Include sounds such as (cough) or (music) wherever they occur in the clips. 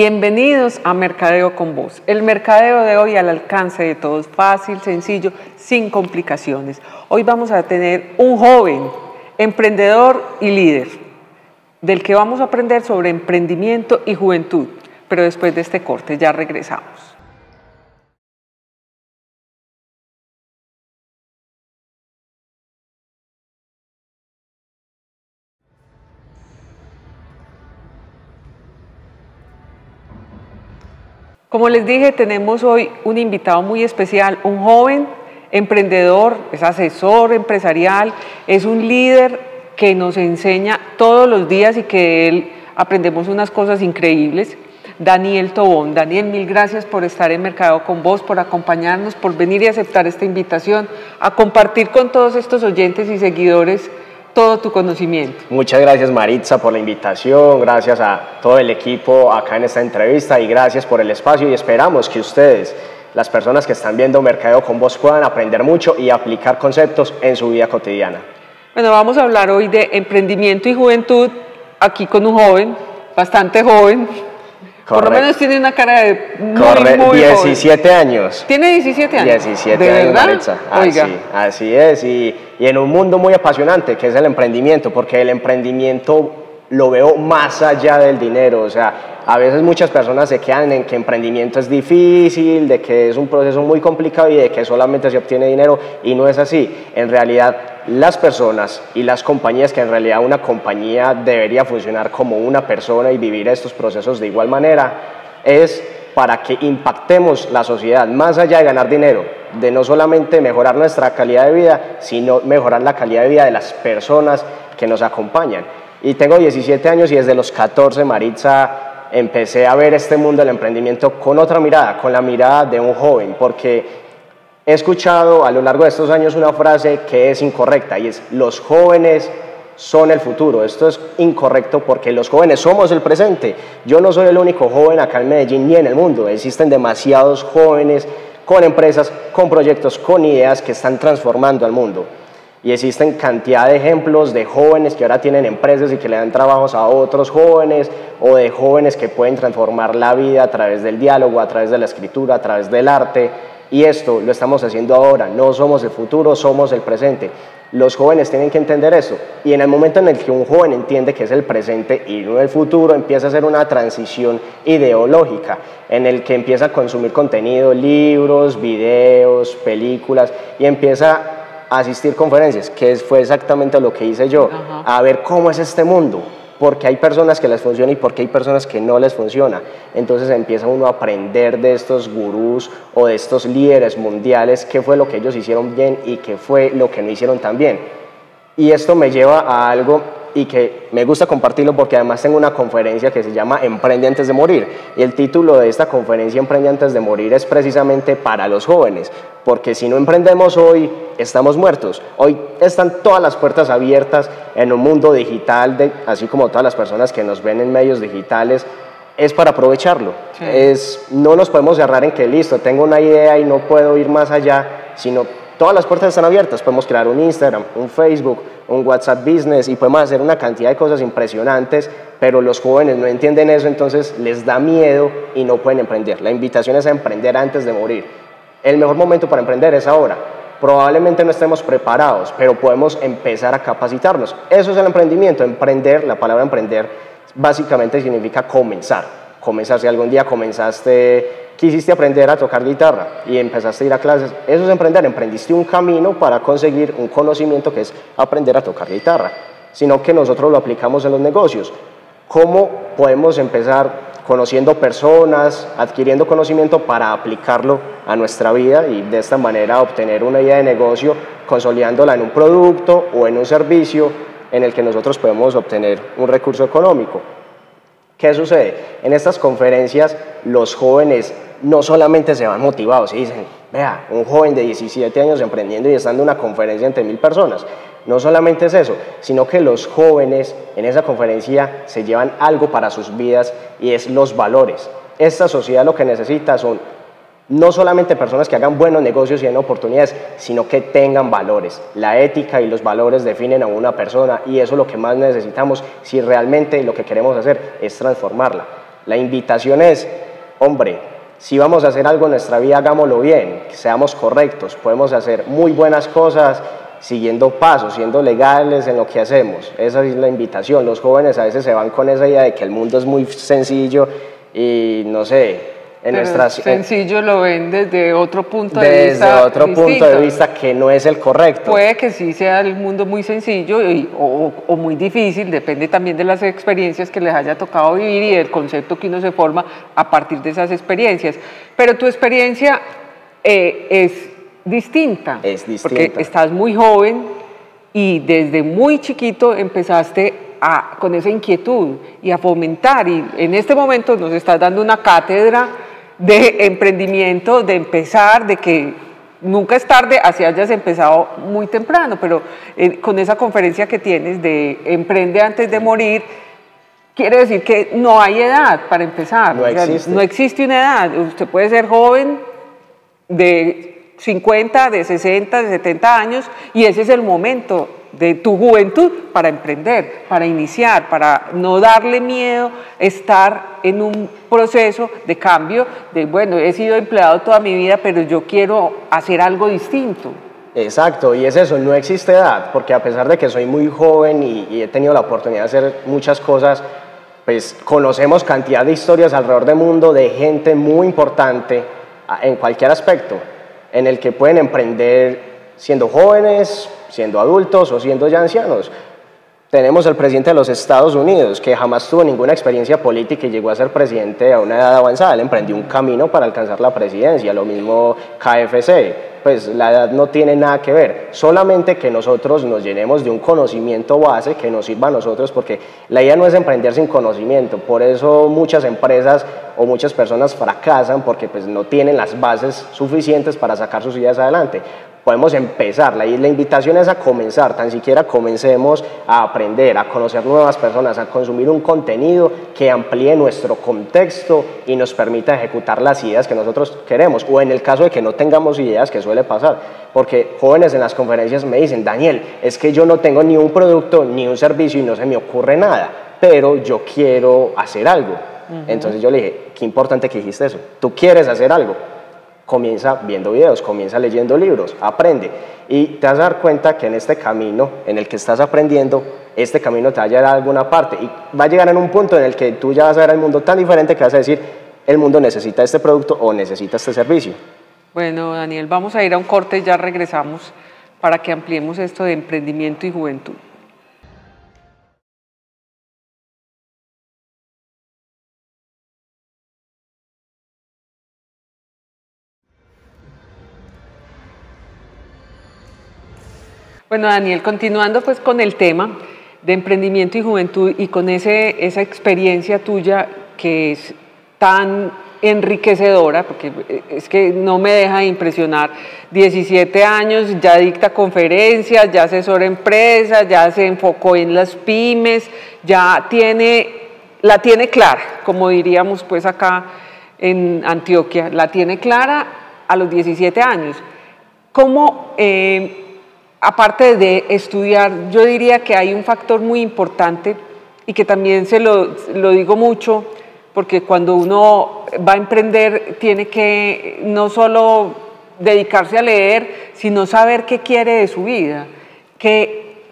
Bienvenidos a Mercadeo con Vos. El mercadeo de hoy al alcance de todos, fácil, sencillo, sin complicaciones. Hoy vamos a tener un joven, emprendedor y líder, del que vamos a aprender sobre emprendimiento y juventud. Pero después de este corte ya regresamos. Como les dije, tenemos hoy un invitado muy especial, un joven emprendedor, es asesor empresarial, es un líder que nos enseña todos los días y que de él aprendemos unas cosas increíbles. Daniel Tobón. Daniel, mil gracias por estar en Mercado con vos, por acompañarnos, por venir y aceptar esta invitación, a compartir con todos estos oyentes y seguidores todo tu conocimiento. Muchas gracias Maritza por la invitación, gracias a todo el equipo acá en esta entrevista y gracias por el espacio y esperamos que ustedes, las personas que están viendo Mercadeo con vos, puedan aprender mucho y aplicar conceptos en su vida cotidiana. Bueno, vamos a hablar hoy de emprendimiento y juventud aquí con un joven, bastante joven, por lo menos tiene una cara de muy, Corre, muy 17 años. ¿Tiene 17 años? 17 ¿De años, verdad? Así, así es. Y, y en un mundo muy apasionante que es el emprendimiento, porque el emprendimiento lo veo más allá del dinero. O sea, a veces muchas personas se quedan en que emprendimiento es difícil, de que es un proceso muy complicado y de que solamente se obtiene dinero y no es así. En realidad, las personas y las compañías, que en realidad una compañía debería funcionar como una persona y vivir estos procesos de igual manera, es para que impactemos la sociedad más allá de ganar dinero, de no solamente mejorar nuestra calidad de vida, sino mejorar la calidad de vida de las personas que nos acompañan. Y tengo 17 años y desde los 14, Maritza, empecé a ver este mundo del emprendimiento con otra mirada, con la mirada de un joven, porque he escuchado a lo largo de estos años una frase que es incorrecta y es los jóvenes son el futuro. Esto es incorrecto porque los jóvenes somos el presente. Yo no soy el único joven acá en Medellín ni en el mundo. Existen demasiados jóvenes con empresas, con proyectos, con ideas que están transformando al mundo. Y existen cantidad de ejemplos de jóvenes que ahora tienen empresas y que le dan trabajos a otros jóvenes o de jóvenes que pueden transformar la vida a través del diálogo, a través de la escritura, a través del arte. Y esto lo estamos haciendo ahora. No somos el futuro, somos el presente. Los jóvenes tienen que entender eso. Y en el momento en el que un joven entiende que es el presente y no el futuro, empieza a hacer una transición ideológica en el que empieza a consumir contenido, libros, videos, películas y empieza a asistir conferencias, que fue exactamente lo que hice yo, Ajá. a ver cómo es este mundo, porque hay personas que les funciona y porque hay personas que no les funciona. Entonces empieza uno a aprender de estos gurús o de estos líderes mundiales qué fue lo que ellos hicieron bien y qué fue lo que no hicieron tan bien. Y esto me lleva a algo y que me gusta compartirlo porque además tengo una conferencia que se llama Emprende antes de morir. Y el título de esta conferencia Emprende antes de morir es precisamente para los jóvenes, porque si no emprendemos hoy, estamos muertos. Hoy están todas las puertas abiertas en un mundo digital, de, así como todas las personas que nos ven en medios digitales, es para aprovecharlo. Sí. Es, no nos podemos cerrar en que listo, tengo una idea y no puedo ir más allá, sino todas las puertas están abiertas. Podemos crear un Instagram, un Facebook, un WhatsApp Business y podemos hacer una cantidad de cosas impresionantes, pero los jóvenes no entienden eso, entonces les da miedo y no pueden emprender. La invitación es a emprender antes de morir. El mejor momento para emprender es ahora. Probablemente no estemos preparados, pero podemos empezar a capacitarnos. Eso es el emprendimiento. Emprender, la palabra emprender, básicamente significa comenzar. Comenzar, algún día comenzaste, quisiste aprender a tocar guitarra y empezaste a ir a clases, eso es emprender. Emprendiste un camino para conseguir un conocimiento que es aprender a tocar guitarra, sino que nosotros lo aplicamos en los negocios. ¿Cómo podemos empezar conociendo personas, adquiriendo conocimiento para aplicarlo a nuestra vida y de esta manera obtener una idea de negocio, consolidándola en un producto o en un servicio en el que nosotros podemos obtener un recurso económico? ¿Qué sucede? En estas conferencias los jóvenes no solamente se van motivados y dicen, vea, un joven de 17 años emprendiendo y estando en una conferencia entre mil personas. No solamente es eso, sino que los jóvenes en esa conferencia se llevan algo para sus vidas y es los valores. Esta sociedad lo que necesita son no solamente personas que hagan buenos negocios y den oportunidades, sino que tengan valores. La ética y los valores definen a una persona y eso es lo que más necesitamos si realmente lo que queremos hacer es transformarla. La invitación es, hombre, si vamos a hacer algo en nuestra vida, hagámoslo bien, seamos correctos, podemos hacer muy buenas cosas siguiendo pasos, siendo legales en lo que hacemos. Esa es la invitación. Los jóvenes a veces se van con esa idea de que el mundo es muy sencillo y no sé, en nuestras sencillo lo ven desde otro punto de desde vista desde otro punto de vista que no es el correcto. Puede que sí sea el mundo muy sencillo o, o, muy difícil depende también de las experiencias que les haya tocado vivir y del concepto que uno se forma a partir de esas experiencias. Pero tu experiencia eh, es distinta es distinta. porque estás muy joven y desde muy chiquito empezaste a, con esa inquietud y a fomentar y en este momento nos estás dando una cátedra de emprendimiento, de empezar, de que nunca es tarde, así hayas empezado muy temprano, pero eh, con esa conferencia que tienes de Emprende antes de morir, quiere decir que no hay edad para empezar. No, existe. no existe una edad. Usted puede ser joven de 50, de 60, de 70 años y ese es el momento de tu juventud para emprender, para iniciar, para no darle miedo estar en un proceso de cambio, de bueno, he sido empleado toda mi vida, pero yo quiero hacer algo distinto. Exacto, y es eso, no existe edad, porque a pesar de que soy muy joven y, he tenido la oportunidad de hacer muchas cosas, pues conocemos cantidad de historias alrededor del mundo de gente muy importante en cualquier aspecto, en el que pueden emprender siendo jóvenes, siendo adultos o siendo ya ancianos. Tenemos el presidente de los Estados Unidos, que jamás tuvo ninguna experiencia política y llegó a ser presidente a una edad avanzada. Él emprendió un camino para alcanzar la presidencia, lo mismo KFC. Pues la edad no tiene nada que ver, solamente que nosotros nos llenemos de un conocimiento base que nos sirva a nosotros, porque la idea no es emprender sin conocimiento. Por eso muchas empresas o muchas personas fracasan porque pues no tienen las bases suficientes para sacar sus ideas adelante podemos empezar. La, la invitación es a comenzar, tan siquiera comencemos a aprender, a conocer nuevas personas, a consumir un contenido que amplíe nuestro contexto y nos permita ejecutar las ideas que nosotros queremos. O en el caso de que no tengamos ideas, que suele pasar, porque jóvenes en las conferencias me dicen, Daniel, es que yo no tengo ni un producto ni un servicio y no se me ocurre nada, pero yo quiero hacer algo. Entonces yo le dije, qué importante que dijiste eso, tú quieres hacer algo comienza viendo videos, comienza leyendo libros, aprende. Y te vas a dar cuenta que en este camino en el que estás aprendiendo, este camino te va a llevar a alguna parte. Y va a llegar en un punto en el que tú ya vas a ver el mundo tan diferente que vas a decir, el mundo necesita este producto o necesita este servicio. Bueno, Daniel, vamos a ir a un corte ya regresamos para que ampliemos esto de emprendimiento y juventud. Bueno, Daniel, continuando pues con el tema de emprendimiento y juventud y con ese, esa experiencia tuya que es tan enriquecedora, porque es que no me deja de impresionar, 17 años, ya dicta conferencias, ya asesora empresas, ya se enfocó en las pymes, ya tiene, la tiene clara, como diríamos pues acá en Antioquia, la tiene clara a los 17 años. ¿Cómo eh, aparte de estudiar, yo diría que hay un factor muy importante y que también se lo, digo mucho, porque cuando uno va a emprender tiene que no solo dedicarse a leer, sino saber qué quiere de su vida,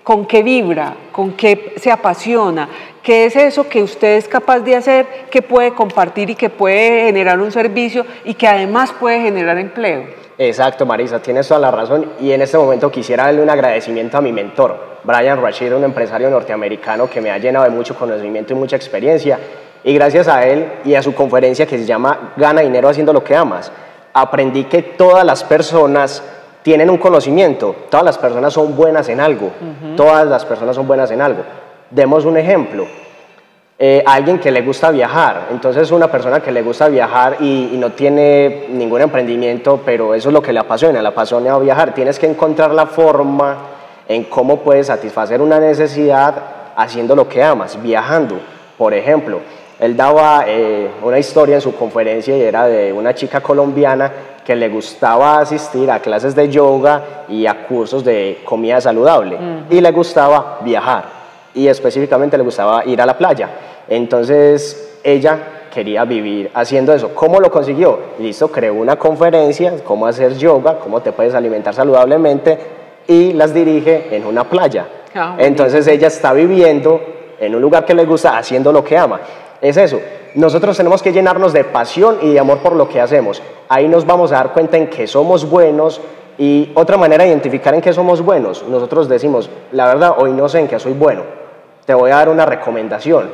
con qué vibra, con qué se apasiona, qué es eso que usted es capaz de hacer, que puede compartir y que puede generar un servicio y que además puede generar empleo. Exacto, Marisa, tienes toda la razón. Y en este momento quisiera darle un agradecimiento a mi mentor, Brian Rashid, un empresario norteamericano que me ha llenado de mucho conocimiento y mucha experiencia. Y gracias a él y a su conferencia que se llama Gana dinero haciendo lo que amas, aprendí que todas las personas tienen un conocimiento, todas las personas son buenas en algo, todas las personas son buenas en algo. Demos un ejemplo eh, alguien que le gusta viajar. Entonces una persona que le gusta viajar y, no tiene ningún emprendimiento, pero eso es lo que le apasiona, le apasiona viajar. Tienes que encontrar la forma en cómo puedes satisfacer una necesidad haciendo lo que amas, viajando. Por ejemplo, él daba eh, una historia en su conferencia y era de una chica colombiana que le gustaba asistir a clases de yoga y a cursos de comida saludable y le gustaba viajar y específicamente le gustaba ir a la playa. Entonces ella quería vivir haciendo eso. ¿Cómo lo consiguió? Listo, creó una conferencia, cómo hacer yoga, cómo te puedes alimentar saludablemente y las dirige en una playa. Ah, Entonces ella está viviendo en un lugar que le gusta, haciendo lo que ama. Es eso. Nosotros tenemos que llenarnos de pasión y de amor por lo que hacemos. Ahí nos vamos a dar cuenta en que somos buenos y otra manera de identificar en qué somos buenos. Nosotros decimos, la verdad, hoy no sé en qué soy bueno. Te voy a dar una recomendación.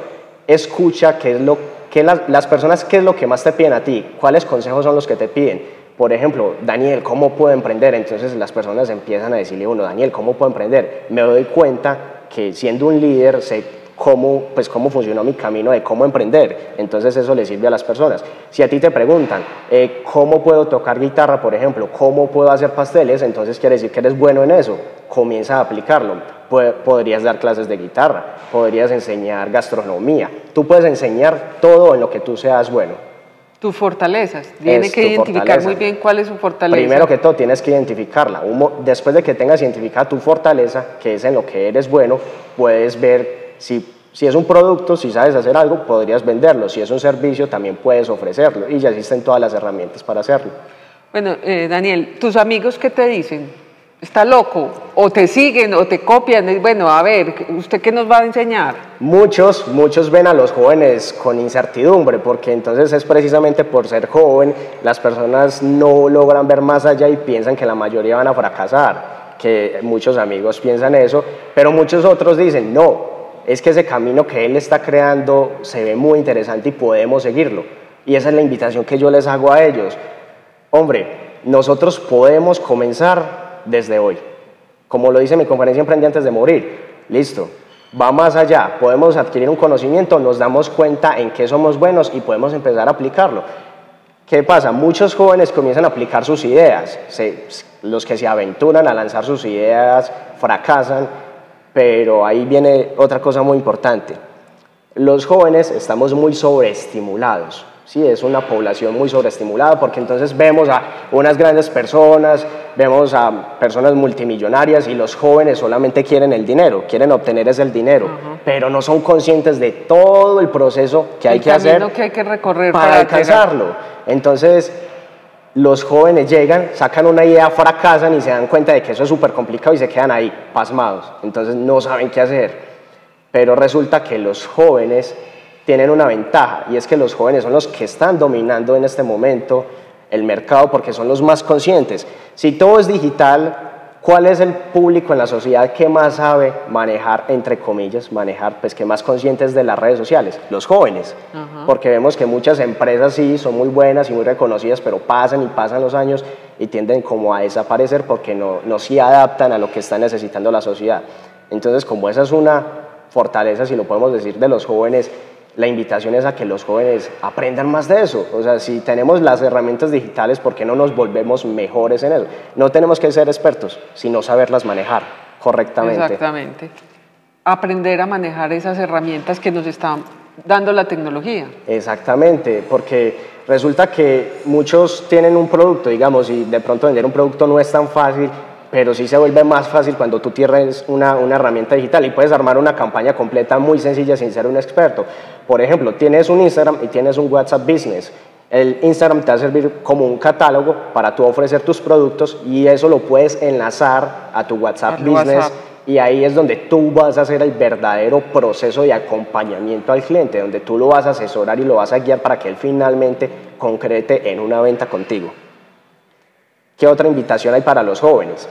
Escucha qué es lo que las, las personas qué es lo que más te piden a ti, cuáles consejos son los que te piden. Por ejemplo, Daniel, ¿cómo puedo emprender? Entonces las personas empiezan a decirle uno, Daniel, ¿cómo puedo emprender? Me doy cuenta que siendo un líder sé cómo, pues, cómo funcionó mi camino de cómo emprender. Entonces eso le sirve a las personas. Si a ti te preguntan, eh, ¿cómo puedo tocar guitarra, por ejemplo? ¿Cómo puedo hacer pasteles? Entonces quiere decir que eres bueno en eso. Comienza a aplicarlo. podrías dar clases de guitarra, podrías enseñar gastronomía. Tú puedes enseñar todo en lo que tú seas bueno. Tus fortalezas. Tiene que identificar muy bien cuál es su fortaleza. Primero que todo, tienes que identificarla. Después de que tengas identificada tu fortaleza, que es en lo que eres bueno, puedes ver si si es un producto, si sabes hacer algo, podrías venderlo. Si es un servicio, también puedes ofrecerlo. Y ya existen todas las herramientas para hacerlo. Bueno, eh, Daniel, ¿tus amigos qué te dicen? ¿Está loco? ¿O te siguen o te copian? Bueno, a ver, ¿usted qué nos va a enseñar? Muchos, muchos ven a los jóvenes con incertidumbre, porque entonces es precisamente por ser joven, las personas no logran ver más allá y piensan que la mayoría van a fracasar, que muchos amigos piensan eso, pero muchos otros dicen, no, es que ese camino que él está creando se ve muy interesante y podemos seguirlo. Y esa es la invitación que yo les hago a ellos. Hombre, nosotros podemos comenzar desde hoy. Como lo dice mi conferencia Emprende antes de morir. Listo, va más allá. Podemos adquirir un conocimiento, nos damos cuenta en qué somos buenos y podemos empezar a aplicarlo. ¿Qué pasa? Muchos jóvenes comienzan a aplicar sus ideas. los que se aventuran a lanzar sus ideas fracasan pero ahí viene otra cosa muy importante. Los jóvenes estamos muy sobreestimulados. Sí, es una población muy sobreestimulada porque entonces vemos a unas grandes personas, vemos a personas multimillonarias y los jóvenes solamente quieren el dinero, quieren obtener ese dinero, pero no son conscientes de todo el proceso que hay que hacer que hay que recorrer para, para alcanzarlo. Entonces, los jóvenes llegan, sacan una idea, fracasan y se dan cuenta de que eso es súper complicado y se quedan ahí pasmados. Entonces no saben qué hacer. Pero resulta que los jóvenes tienen una ventaja y es que los jóvenes son los que están dominando en este momento el mercado porque son los más conscientes. Si todo es digital, ¿Cuál es el público en la sociedad que más sabe manejar, entre comillas, manejar, pues que más conscientes de las redes sociales? Los jóvenes. Porque vemos que muchas empresas sí son muy buenas y muy reconocidas, pero pasan y pasan los años y tienden como a desaparecer porque no, no se adaptan a lo que está necesitando la sociedad. Entonces, como esa es una fortaleza, si lo podemos decir, de los jóvenes, la invitación es a que los jóvenes aprendan más de eso. O sea, si tenemos las herramientas digitales, ¿por qué no nos volvemos mejores en eso? No tenemos que ser expertos, sino saberlas manejar correctamente. Exactamente. Aprender a manejar esas herramientas que nos están dando la tecnología. Exactamente, porque resulta que muchos tienen un producto, digamos, y de pronto vender un producto no es tan fácil pero sí se vuelve más fácil cuando tú tienes una, una, herramienta digital y puedes armar una campaña completa muy sencilla sin ser un experto. Por ejemplo, tienes un Instagram y tienes un WhatsApp Business. El Instagram te va a servir como un catálogo para tú ofrecer tus productos y eso lo puedes enlazar a tu WhatsApp Business. Y ahí es donde tú vas a hacer el verdadero proceso de acompañamiento al cliente, donde tú lo vas a asesorar y lo vas a guiar para que él finalmente concrete en una venta contigo. ¿Qué otra invitación hay para los jóvenes?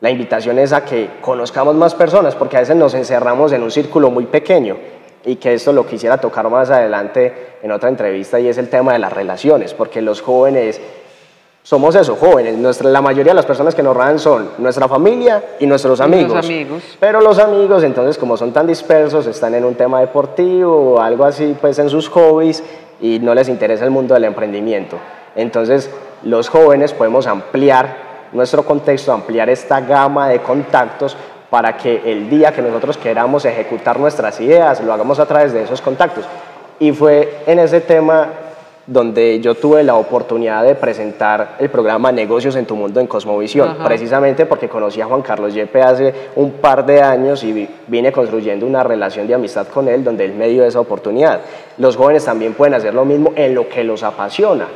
La invitación es a que conozcamos más personas, porque a veces nos encerramos en un círculo muy pequeño y que esto lo quisiera tocar más adelante en otra entrevista y es el tema de las relaciones, porque los jóvenes somos eso, jóvenes. Nuestra, la mayoría de las personas que nos rodean son nuestra familia y nuestros amigos. amigos. Pero los amigos, entonces, como son tan dispersos, están en un tema deportivo o algo así, pues en sus hobbies y no les interesa el mundo del emprendimiento. Entonces, los jóvenes podemos ampliar nuestro contexto, ampliar esta gama de contactos para que el día que nosotros queramos ejecutar nuestras ideas, lo hagamos a través de esos contactos. Y fue en ese tema donde yo tuve la oportunidad de presentar el programa Negocios en tu Mundo en Cosmovisión, precisamente porque conocí a Juan Carlos Yepe hace un par de años y vine construyendo una relación de amistad con él donde él me dio esa oportunidad. Los jóvenes también pueden hacer lo mismo en lo que los apasiona.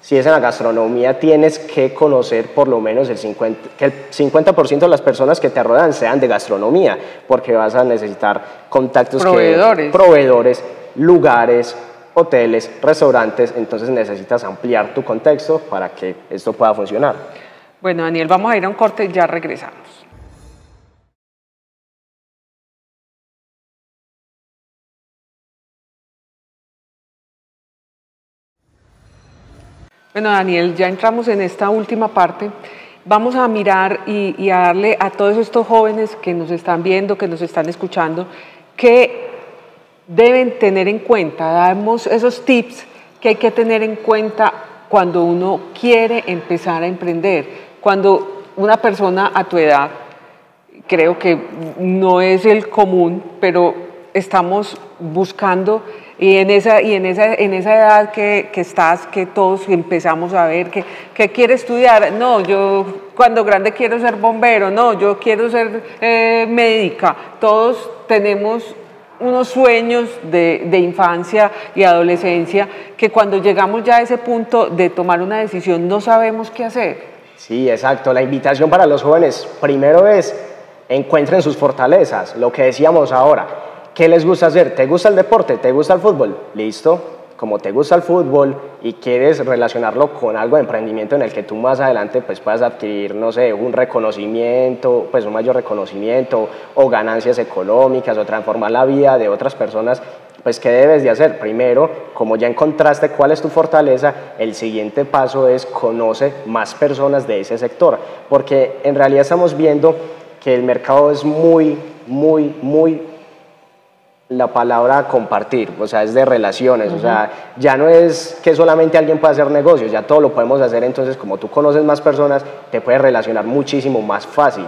Si es en la gastronomía, tienes que conocer por lo menos el 50%, que el 50% de las personas que te rodean sean de gastronomía, porque vas a necesitar contactos proveedores, proveedores lugares, hoteles, restaurantes, entonces necesitas ampliar tu contexto para que esto pueda funcionar. Bueno, Daniel, vamos a ir a un corte y ya regresamos. Bueno, Daniel, ya entramos en esta última parte. Vamos a mirar y, a darle a todos estos jóvenes que nos están viendo, que nos están escuchando, que deben tener en cuenta, damos esos tips que hay que tener en cuenta cuando uno quiere empezar a emprender, cuando una persona a tu edad, creo que no es el común, pero estamos buscando y en esa, y en esa, en esa edad que, que estás, que todos empezamos a ver que, que quiere estudiar, no, yo cuando grande quiero ser bombero, no, yo quiero ser eh, médica, todos tenemos unos sueños de, infancia y adolescencia que cuando llegamos ya a ese punto de tomar una decisión no sabemos qué hacer. Sí, exacto. La invitación para los jóvenes primero es encuentren sus fortalezas, lo que decíamos ahora. ¿Qué les gusta hacer? ¿Te gusta el deporte? ¿Te gusta el fútbol? Listo como te gusta el fútbol y quieres relacionarlo con algo de emprendimiento en el que tú más adelante pues puedas adquirir, no sé, un reconocimiento, pues un mayor reconocimiento o ganancias económicas o transformar la vida de otras personas, pues ¿qué debes de hacer? Primero, como ya encontraste cuál es tu fortaleza, el siguiente paso es conoce más personas de ese sector, porque en realidad estamos viendo que el mercado es muy, muy, muy la palabra compartir, o sea, es de relaciones, o sea, ya no es que solamente alguien pueda hacer negocios, ya todo lo podemos hacer, entonces como tú conoces más personas, te puedes relacionar muchísimo más fácil.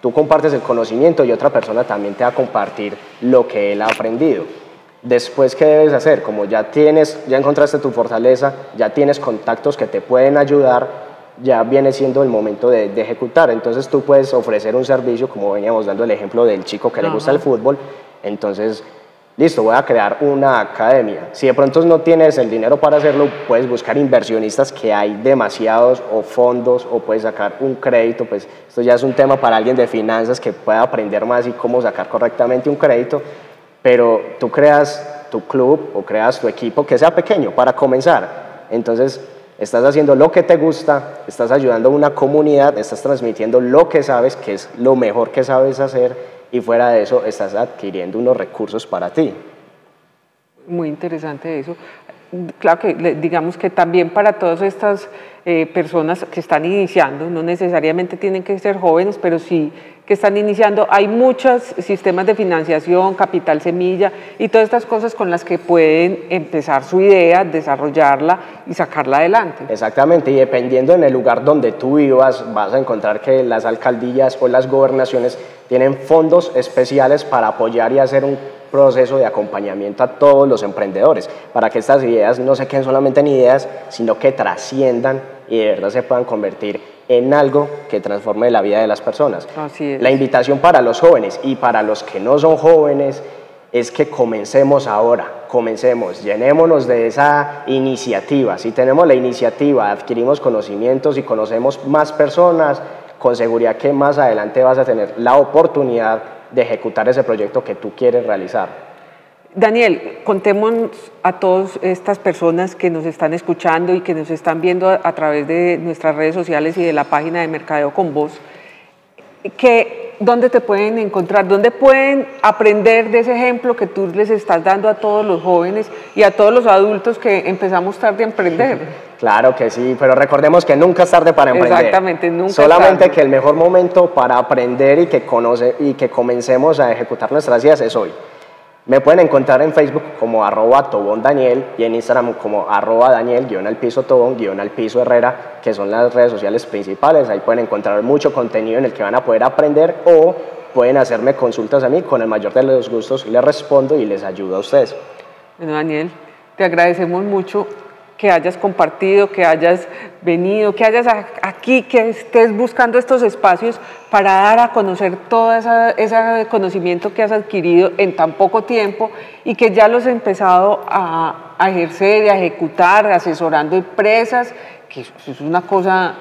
Tú compartes el conocimiento y otra persona también te va a compartir lo que él ha aprendido. Después, ¿qué debes hacer? Como ya tienes, ya encontraste tu fortaleza, ya tienes contactos que te pueden ayudar, ya viene siendo el momento de, ejecutar. Entonces tú puedes ofrecer un servicio, como veníamos dando el ejemplo del chico que le gusta el fútbol, entonces listo, voy a crear una academia. Si de pronto no tienes el dinero para hacerlo, puedes buscar inversionistas que hay demasiados o fondos o puedes sacar un crédito, pues esto ya es un tema para alguien de finanzas que pueda aprender más y cómo sacar correctamente un crédito, pero tú creas tu club o creas tu equipo que sea pequeño para comenzar. Entonces, estás haciendo lo que te gusta, estás ayudando a una comunidad, estás transmitiendo lo que sabes, que es lo mejor que sabes hacer y fuera de eso estás adquiriendo unos recursos para ti. Muy interesante eso. Claro que digamos que también para todas estas eh, personas que están iniciando, no necesariamente tienen que ser jóvenes, pero sí que están iniciando, hay muchos sistemas de financiación, capital semilla y todas estas cosas con las que pueden empezar su idea, desarrollarla y sacarla adelante. Exactamente, y dependiendo en el lugar donde tú vivas, vas a encontrar que las alcaldías o las gobernaciones tienen fondos especiales para apoyar y hacer un proceso de acompañamiento a todos los emprendedores, para que estas ideas no se queden solamente en ideas, sino que trasciendan y de verdad se puedan convertir en algo que transforme la vida de las personas. Así es. La invitación para los jóvenes y para los que no son jóvenes es que comencemos ahora, comencemos, llenémonos de esa iniciativa. Si tenemos la iniciativa, adquirimos conocimientos y conocemos más personas, con seguridad que más adelante vas a tener la oportunidad de ejecutar ese proyecto que tú quieres realizar. Daniel, contemos a todas estas personas que nos están escuchando y que nos están viendo a, través de nuestras redes sociales y de la página de Mercadeo con Vos, que dónde te pueden encontrar, dónde pueden aprender de ese ejemplo que tú les estás dando a todos los jóvenes y a todos los adultos que empezamos tarde a emprender. (laughs) Claro que sí, pero recordemos que nunca es tarde para emprender. Exactamente, nunca Solamente que el mejor momento para aprender y que, conoce, y que comencemos a ejecutar nuestras ideas es hoy. Me pueden encontrar en Facebook como arroba Tobón Daniel y en Instagram como arroba Daniel guion al piso Tobón guion al piso Herrera, que son las redes sociales principales. Ahí pueden encontrar mucho contenido en el que van a poder aprender o pueden hacerme consultas a mí. Con el mayor de los gustos les respondo y les ayudo a ustedes. Bueno, Daniel, te agradecemos mucho que hayas compartido, que hayas venido, que hayas aquí, que estés buscando estos espacios para dar a conocer todo ese conocimiento que has adquirido en tan poco tiempo y que ya los has empezado a, a ejercer y a ejecutar, asesorando empresas, que es una cosa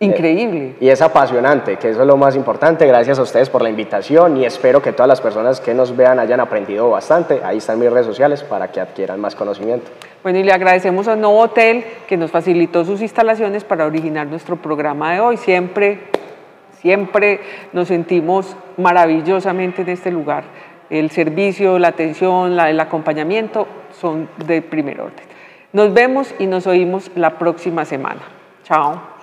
Increíble. Y es apasionante, que eso es lo más importante. Gracias a ustedes por la invitación y espero que todas las personas que nos vean hayan aprendido bastante. Ahí están mis redes sociales para que adquieran más conocimiento. Bueno, y le agradecemos a Novo Hotel que nos facilitó sus instalaciones para originar nuestro programa de hoy. Siempre, siempre nos sentimos maravillosamente en este lugar. El servicio, la atención, el acompañamiento son de primer orden. Nos vemos y nos oímos la próxima semana. Chao.